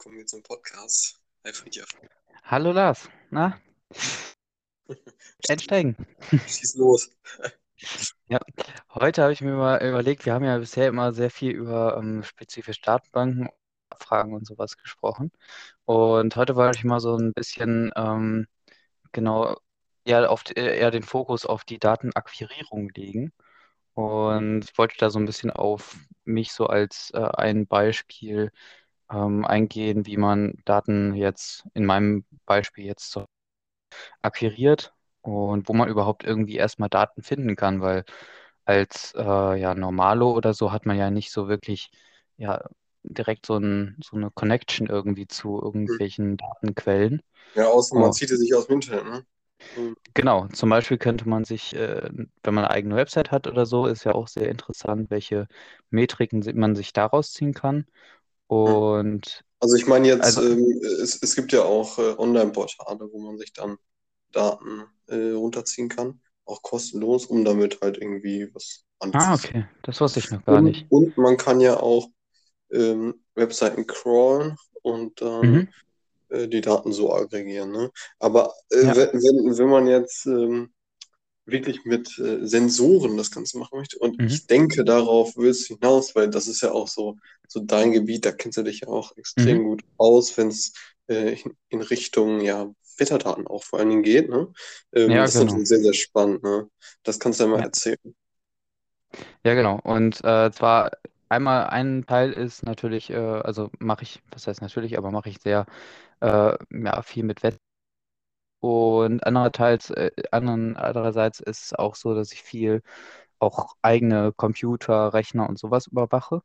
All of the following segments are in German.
kommen wir zum Podcast. Hi Friedhof. Hallo Lars, na? Einsteigen. Schieß los. Ja, heute habe ich mir mal überlegt, wir haben ja bisher immer sehr viel über ähm, spezifische Datenbanken, Abfragen und sowas gesprochen. Und heute wollte ich mal so ein bisschen ähm, genau eher, auf, eher den Fokus auf die Datenakquirierung legen. Und ich wollte da so ein bisschen auf mich so als äh, ein Beispiel ähm, eingehen, wie man Daten jetzt in meinem Beispiel jetzt so akquiriert und wo man überhaupt irgendwie erstmal Daten finden kann, weil als äh, ja, Normalo oder so hat man ja nicht so wirklich ja, direkt so, ein, so eine Connection irgendwie zu Hm. irgendwelchen Datenquellen. Ja, außer man zieht es sich aus dem Internet, ne? Hm. genau, zum Beispiel könnte man sich, äh, wenn man eine eigene Website hat oder so, ist ja auch sehr interessant, welche Metriken man sich daraus ziehen kann. Und Also ich meine jetzt, also, ähm, es, es gibt ja auch äh, Online-Portale, wo man sich dann Daten äh, runterziehen kann, auch kostenlos, um damit halt irgendwie was ah, anzufangen. okay, das wusste ich noch gar Und, nicht. und man kann ja auch ähm, Webseiten crawlen und dann Mhm, äh, die Daten so aggregieren, ne? Aber äh, ja, wenn, wenn wenn man jetzt ähm, wirklich mit äh, Sensoren das Ganze machen möchte. Und mhm, ich denke, darauf willst du hinaus, weil das ist ja auch so, so dein Gebiet, da kennst du dich ja auch mhm, extrem gut aus, wenn es äh, in, in Richtung ja, Wetterdaten auch vor allen Dingen geht. Ne? Ähm, ja, das ist genau. natürlich sehr, sehr spannend. Ne? Das kannst du ja mal Ja. erzählen. Ja, genau. Und äh, zwar einmal ein Teil ist natürlich, äh, also mache ich, was heißt natürlich, aber mache ich sehr äh, ja, viel mit Web. Und andererseits, äh, anderen, andererseits ist es auch so, dass ich viel auch eigene Computer, Rechner und sowas überwache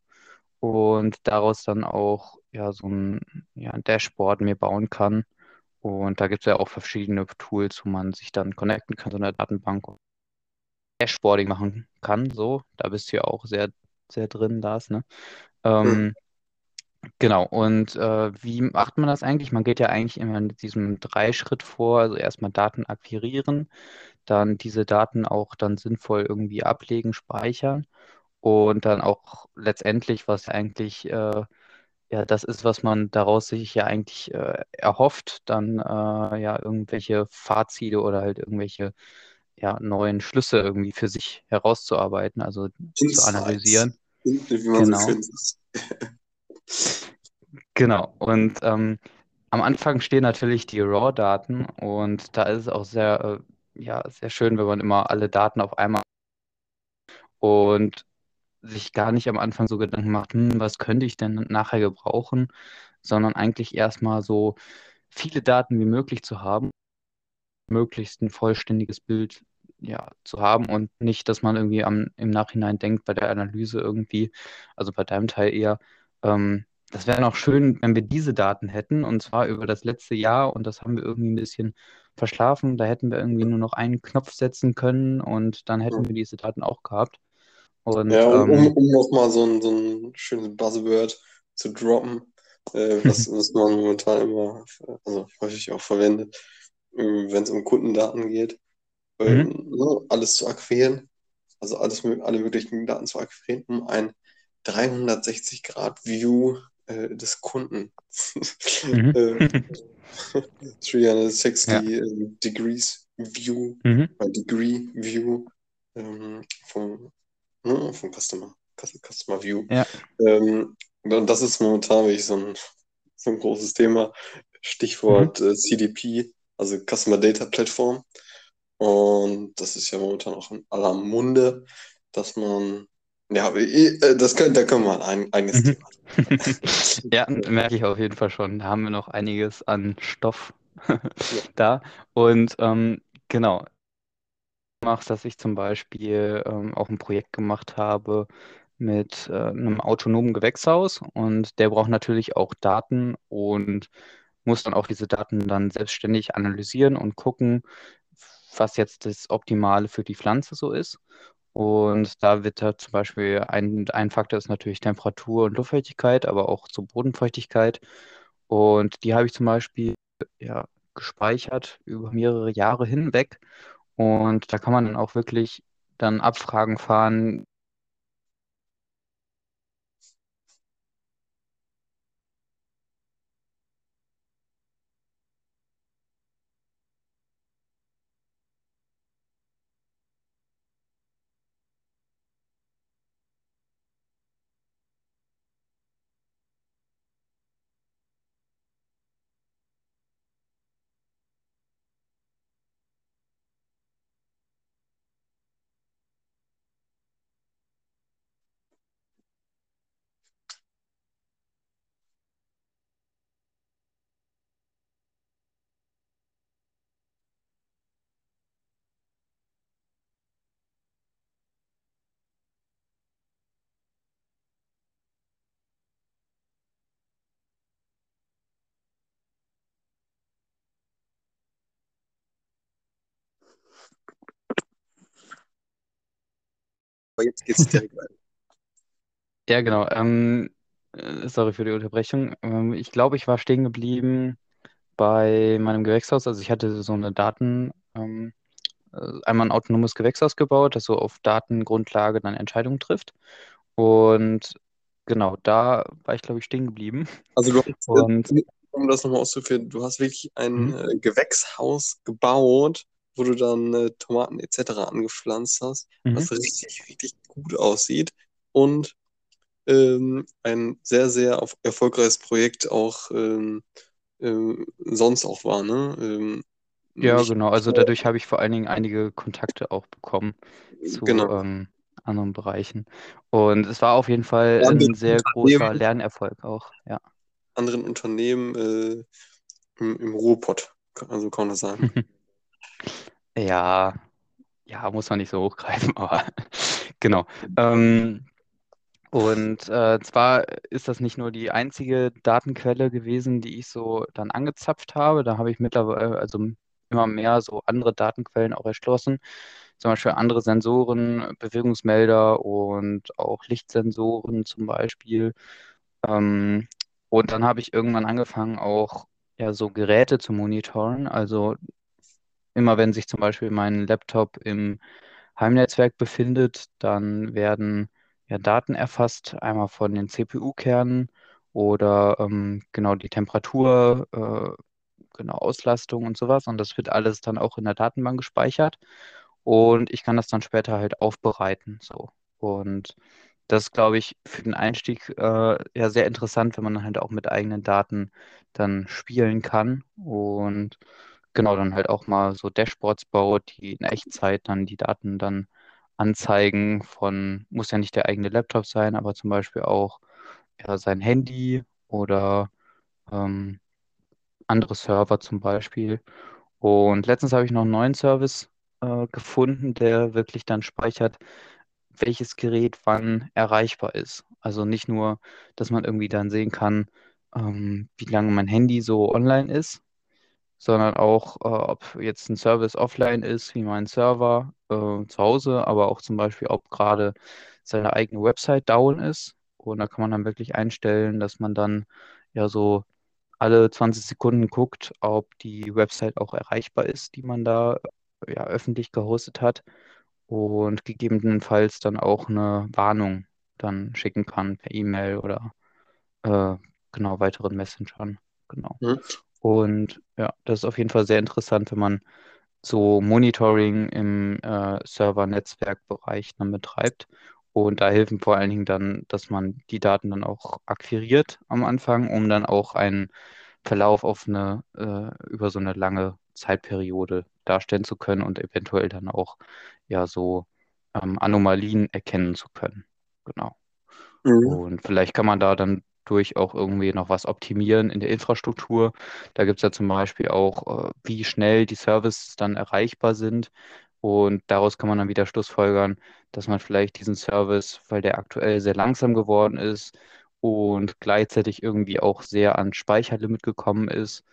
und daraus dann auch ja so ein, ja, ein Dashboard mir bauen kann. Und da gibt es ja auch verschiedene Tools, wo man sich dann connecten kann, so eine Datenbank und Dashboarding machen kann. So, da bist du ja auch sehr, sehr drin, Lars, ne? Hm. Ähm, genau, und äh, wie macht man das eigentlich? Man geht ja eigentlich immer in diesem Dreischritt vor, also erstmal Daten akquirieren, dann diese Daten auch dann sinnvoll irgendwie ablegen, speichern und dann auch letztendlich, was ja eigentlich äh, ja das ist, was man daraus sich ja eigentlich äh, erhofft, dann äh, ja irgendwelche Fahrziele oder halt irgendwelche ja, neuen Schlüsse irgendwie für sich herauszuarbeiten, also zu Insights, analysieren. wie man so Genau. schön sagt. Genau. Und ähm, am Anfang stehen natürlich die RAW-Daten und da ist es auch sehr, äh, ja, sehr schön, wenn man immer alle Daten auf einmal und sich gar nicht am Anfang so Gedanken macht, hm, was könnte ich denn nachher gebrauchen, sondern eigentlich erstmal so viele Daten wie möglich zu haben, möglichst ein vollständiges Bild ja, zu haben und nicht, dass man irgendwie am, im Nachhinein denkt bei der Analyse irgendwie, also bei deinem Teil eher, ähm, das wäre noch schön, wenn wir diese Daten hätten und zwar über das letzte Jahr und das haben wir irgendwie ein bisschen verschlafen. Da hätten wir irgendwie nur noch einen Knopf setzen können und dann hätten wir diese Daten auch gehabt. Ja, Und um, um, ähm, um nochmal so ein, so ein schönes Buzzword zu droppen, äh, was, was man momentan immer, also häufig auch verwendet, äh, wenn es um Kundendaten geht, mhm, ähm, ne, alles zu akquirieren, also alles, alle möglichen Daten zu akquirieren, um ein 360-Grad-View äh, des Kunden, mhm, äh, ja, 360 ähm, Degrees View, mhm, äh, Degree View ähm, vom Ne, vom Customer, Cus- Customer View. ja, Ähm, und das ist momentan wirklich so ein, so ein großes Thema. mhm, Stichwort äh, CDP, also Customer Data Platform. Und das ist ja momentan auch in aller Munde, dass man, ja, äh, das können, da können wir ein eigenes mhm. Thema. Ja, merke ich auf jeden Fall schon. Da haben wir noch einiges an Stoff da. Und ähm, genau, machst, dass ich zum Beispiel ähm, auch ein Projekt gemacht habe mit äh, einem autonomen Gewächshaus und der braucht natürlich auch Daten und muss dann auch diese Daten dann selbstständig analysieren und gucken, was jetzt das Optimale für die Pflanze so ist. Und da wird da zum Beispiel ein, ein Faktor ist natürlich Temperatur und Luftfeuchtigkeit, aber auch so Bodenfeuchtigkeit. Und die habe ich zum Beispiel ja, gespeichert über mehrere Jahre hinweg. Und da kann man dann auch wirklich dann Abfragen fahren, Aber jetzt geht's direkt weiter. Ja, genau. Ähm, äh, sorry für die Unterbrechung. Ähm, ich glaube, ich war stehen geblieben bei meinem Gewächshaus. Also ich hatte so eine Daten, ähm, äh, einmal ein autonomes Gewächshaus gebaut, das so auf Datengrundlage dann Entscheidungen trifft. Und genau, da war ich, glaube ich, stehen geblieben. Also du hast, Und äh, um das nochmal auszuführen, du hast wirklich ein hm, äh, Gewächshaus gebaut, wo du dann äh, Tomaten etc. angepflanzt hast, mhm. was richtig, richtig gut aussieht und ähm, ein sehr, sehr auf, erfolgreiches Projekt auch ähm, ähm, sonst auch war, ne? Ähm, Ja, genau. Also dadurch habe ich vor allen Dingen einige Kontakte auch bekommen zu genau ähm, anderen Bereichen. Und es war auf jeden Fall anderen ein sehr großer Lernerfolg auch. Ja. anderen Unternehmen äh, im, im Ruhrpott, also kann man das sagen. Ja, ja, muss man nicht so hochgreifen, aber genau. Ähm, und äh, zwar ist das nicht nur die einzige Datenquelle gewesen, die ich so dann angezapft habe. Da habe ich mittlerweile also immer mehr so andere Datenquellen auch erschlossen. Zum Beispiel andere Sensoren, Bewegungsmelder und auch Lichtsensoren zum Beispiel. Ähm, und dann habe ich irgendwann angefangen, auch ja so Geräte zu monitoren. Also immer wenn sich zum Beispiel mein Laptop im Heimnetzwerk befindet, dann werden ja Daten erfasst, einmal von den CPU-Kernen oder ähm, genau die Temperatur, äh, genau Auslastung und sowas. Und das wird alles dann auch in der Datenbank gespeichert. Und ich kann das dann später halt aufbereiten. So. Und das glaube ich, für den Einstieg äh, ja sehr interessant, wenn man halt auch mit eigenen Daten dann spielen kann. Und genau, dann halt auch mal so Dashboards baut, die in Echtzeit dann die Daten dann anzeigen von, muss ja nicht der eigene Laptop sein, aber zum Beispiel auch ja, sein Handy oder ähm, andere Server zum Beispiel. Und letztens habe ich noch einen neuen Service äh, gefunden, der wirklich dann speichert, welches Gerät wann erreichbar ist. Also nicht nur, dass man irgendwie dann sehen kann, ähm, wie lange mein Handy so online ist, sondern auch, äh, ob jetzt ein Service offline ist, wie mein Server äh, zu Hause, aber auch zum Beispiel, ob gerade seine eigene Website down ist. Und da kann man dann wirklich einstellen, dass man dann ja so alle 20 Sekunden guckt, ob die Website auch erreichbar ist, die man da ja öffentlich gehostet hat und gegebenenfalls dann auch eine Warnung dann schicken kann per E-Mail oder äh, genau weiteren Messengern. Genau. Und ja, das ist auf jeden Fall sehr interessant, wenn man so Monitoring im äh, Server-Netzwerk-Bereich dann betreibt. Und da helfen vor allen Dingen dann, dass man die Daten dann auch akquiriert am Anfang, um dann auch einen Verlauf auf eine, äh, über so eine lange Zeitperiode darstellen zu können und eventuell dann auch ja so ähm, Anomalien erkennen zu können. Genau. Mhm. Und vielleicht kann man da dann durch auch irgendwie noch was optimieren in der Infrastruktur. Da gibt es ja zum Beispiel auch, äh, wie schnell die Services dann erreichbar sind. Und daraus kann man dann wieder schlussfolgern, dass man vielleicht diesen Service, weil der aktuell sehr langsam geworden ist und gleichzeitig irgendwie auch sehr an Speicherlimit gekommen ist,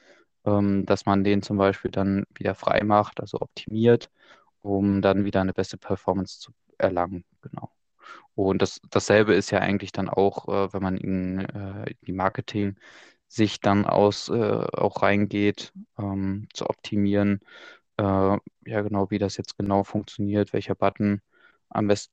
ähm, dass man den zum Beispiel dann wieder frei macht, also optimiert, um dann wieder eine beste Performance zu erlangen. Genau. Und das, dasselbe ist ja eigentlich dann auch, äh, wenn man in, äh, in die Marketing-Sicht dann aus, äh, auch reingeht, ähm, zu optimieren, äh, ja genau, wie das jetzt genau funktioniert, welcher Button am besten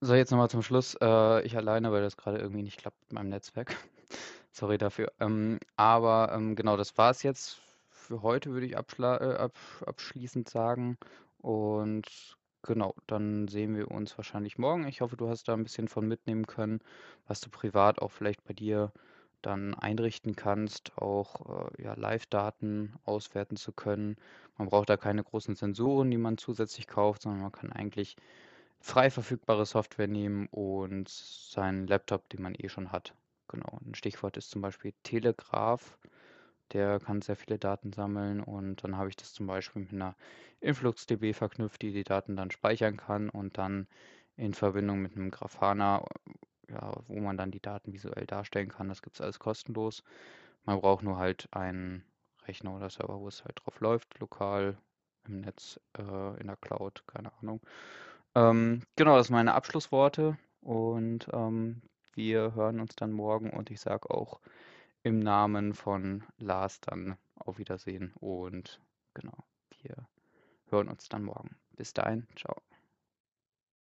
So, jetzt nochmal zum Schluss. Äh, ich alleine, weil das gerade irgendwie nicht klappt mit meinem Netzwerk. Sorry dafür. Ähm, aber ähm, genau, das war es jetzt für heute, würde ich äh, ab abschließend sagen. Und genau, dann sehen wir uns wahrscheinlich morgen. Ich hoffe, du hast da ein bisschen von mitnehmen können, was du privat auch vielleicht bei dir dann einrichten kannst, auch äh, ja, Live-Daten auswerten zu können. Man braucht da keine großen Sensoren, die man zusätzlich kauft, sondern man kann eigentlich frei verfügbare Software nehmen und seinen Laptop, den man eh schon hat. Genau. Ein Stichwort ist zum Beispiel Telegraph. Der kann sehr viele Daten sammeln und dann habe ich das zum Beispiel mit einer InfluxDB verknüpft, die die Daten dann speichern kann und dann in Verbindung mit einem Grafana, ja, wo man dann die Daten visuell darstellen kann. Das gibt es alles kostenlos. Man braucht nur halt einen Rechner oder Server, wo es halt drauf läuft, lokal im Netz, äh, in der Cloud, keine Ahnung. Ähm, genau, das sind meine Abschlussworte und ähm, wir hören uns dann morgen und ich sage auch im Namen von Lars dann auf Wiedersehen und genau, wir hören uns dann morgen. Bis dahin, ciao.